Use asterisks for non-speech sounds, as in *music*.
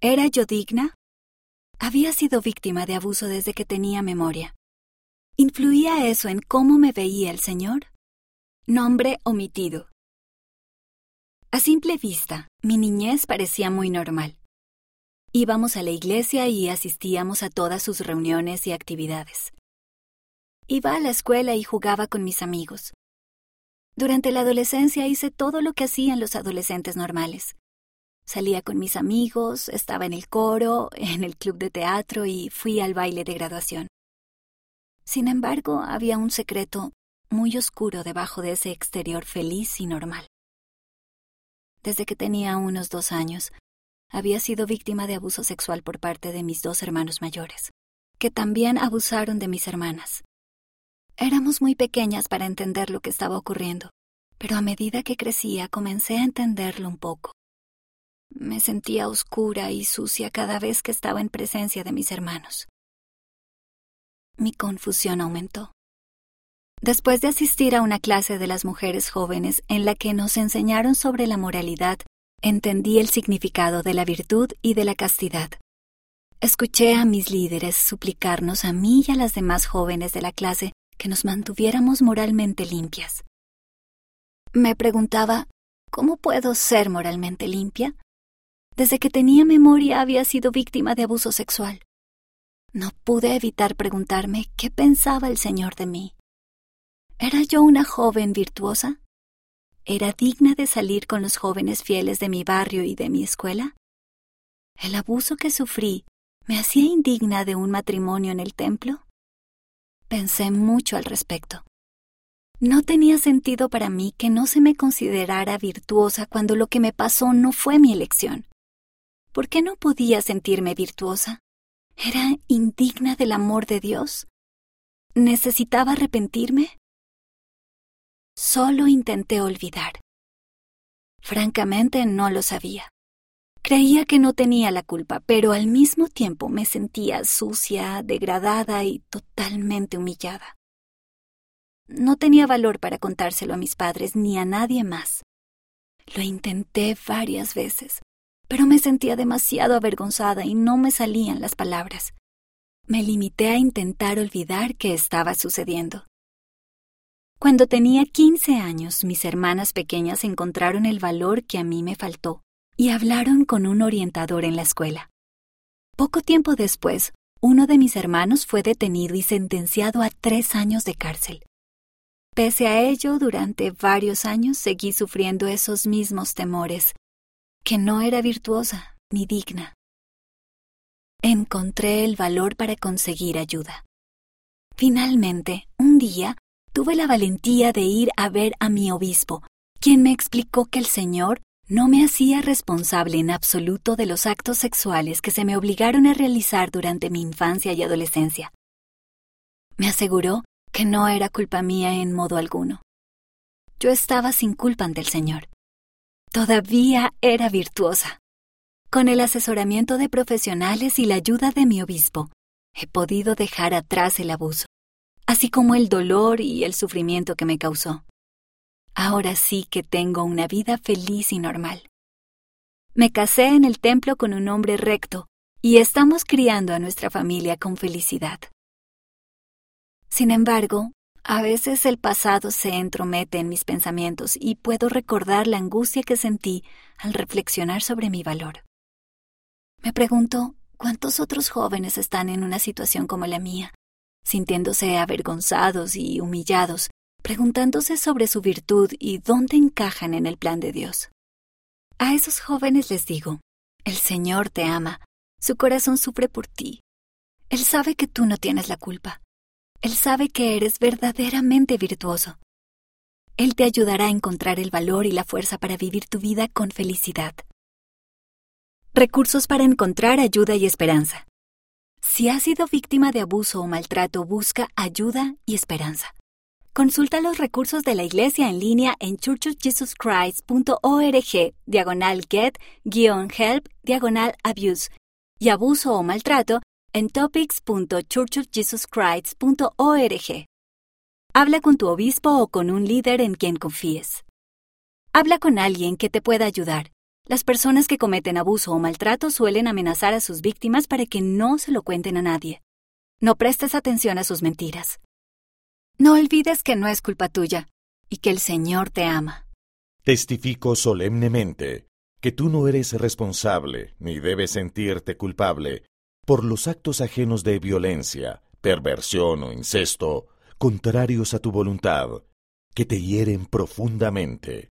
¿Era yo digna? Había sido víctima de abuso desde que tenía memoria. ¿Influía eso en cómo me veía el Señor? Nombre omitido. A simple vista, mi niñez parecía muy normal. Íbamos a la iglesia y asistíamos a todas sus reuniones y actividades. Iba a la escuela y jugaba con mis amigos. Durante la adolescencia hice todo lo que hacían los adolescentes normales. Salía con mis amigos, estaba en el coro, *laughs* en el club de teatro y fui al baile de graduación. Sin embargo, había un secreto muy oscuro debajo de ese exterior feliz y normal. Desde que tenía unos dos años, había sido víctima de abuso sexual por parte de mis dos hermanos mayores, que también abusaron de mis hermanas. Éramos muy pequeñas para entender lo que estaba ocurriendo, pero a medida que crecía comencé a entenderlo un poco. Me sentía oscura y sucia cada vez que estaba en presencia de mis hermanos. Mi confusión aumentó. Después de asistir a una clase de las mujeres jóvenes en la que nos enseñaron sobre la moralidad, entendí el significado de la virtud y de la castidad. Escuché a mis líderes suplicarnos a mí y a las demás jóvenes de la clase que nos mantuviéramos moralmente limpias. Me preguntaba, ¿cómo puedo ser moralmente limpia? Desde que tenía memoria había sido víctima de abuso sexual. No pude evitar preguntarme qué pensaba el Señor de mí. ¿Era yo una joven virtuosa? ¿Era digna de salir con los jóvenes fieles de mi barrio y de mi escuela? ¿El abuso que sufrí me hacía indigna de un matrimonio en el templo? Pensé mucho al respecto. No tenía sentido para mí que no se me considerara virtuosa cuando lo que me pasó no fue mi elección. ¿Por qué no podía sentirme virtuosa? ¿Era indigna del amor de Dios? ¿Necesitaba arrepentirme? Solo intenté olvidar. Francamente no lo sabía. Creía que no tenía la culpa, pero al mismo tiempo me sentía sucia, degradada y totalmente humillada. No tenía valor para contárselo a mis padres ni a nadie más. Lo intenté varias veces, pero me sentía demasiado avergonzada y no me salían las palabras. Me limité a intentar olvidar qué estaba sucediendo. Cuando tenía 15 años, mis hermanas pequeñas encontraron el valor que a mí me faltó y hablaron con un orientador en la escuela. Poco tiempo después, uno de mis hermanos fue detenido y sentenciado a tres años de cárcel. Pese a ello, durante varios años seguí sufriendo esos mismos temores que no era virtuosa ni digna. Encontré el valor para conseguir ayuda. Finalmente, un día, tuve la valentía de ir a ver a mi obispo, quien me explicó que el Señor no me hacía responsable en absoluto de los actos sexuales que se me obligaron a realizar durante mi infancia y adolescencia. Me aseguró que no era culpa mía en modo alguno. Yo estaba sin culpa ante el Señor. Todavía era virtuosa. Con el asesoramiento de profesionales y la ayuda de mi obispo, he podido dejar atrás el abuso, así como el dolor y el sufrimiento que me causó. Ahora sí que tengo una vida feliz y normal. Me casé en el templo con un hombre recto y estamos criando a nuestra familia con felicidad. Sin embargo, a veces el pasado se entromete en mis pensamientos y puedo recordar la angustia que sentí al reflexionar sobre mi valor. Me pregunto cuántos otros jóvenes están en una situación como la mía, sintiéndose avergonzados y humillados, preguntándose sobre su virtud y dónde encajan en el plan de Dios. A esos jóvenes les digo, el Señor te ama, su corazón sufre por ti. Él sabe que tú no tienes la culpa. Él sabe que eres verdaderamente virtuoso. Él te ayudará a encontrar el valor y la fuerza para vivir tu vida con felicidad. Recursos para encontrar ayuda y esperanza. Si has sido víctima de abuso o maltrato, busca ayuda y esperanza. Consulta los recursos de la iglesia en línea en churchofjesuschrist.org, diagonal get-help, diagonal abuse, y abuso o maltrato en topics.churchofjesuschrist.org. Habla con tu obispo o con un líder en quien confíes. Habla con alguien que te pueda ayudar. Las personas que cometen abuso o maltrato suelen amenazar a sus víctimas para que no se lo cuenten a nadie. No prestes atención a sus mentiras. No olvides que no es culpa tuya y que el Señor te ama. Testifico solemnemente que tú no eres responsable ni debes sentirte culpable por los actos ajenos de violencia, perversión o incesto, contrarios a tu voluntad, que te hieren profundamente.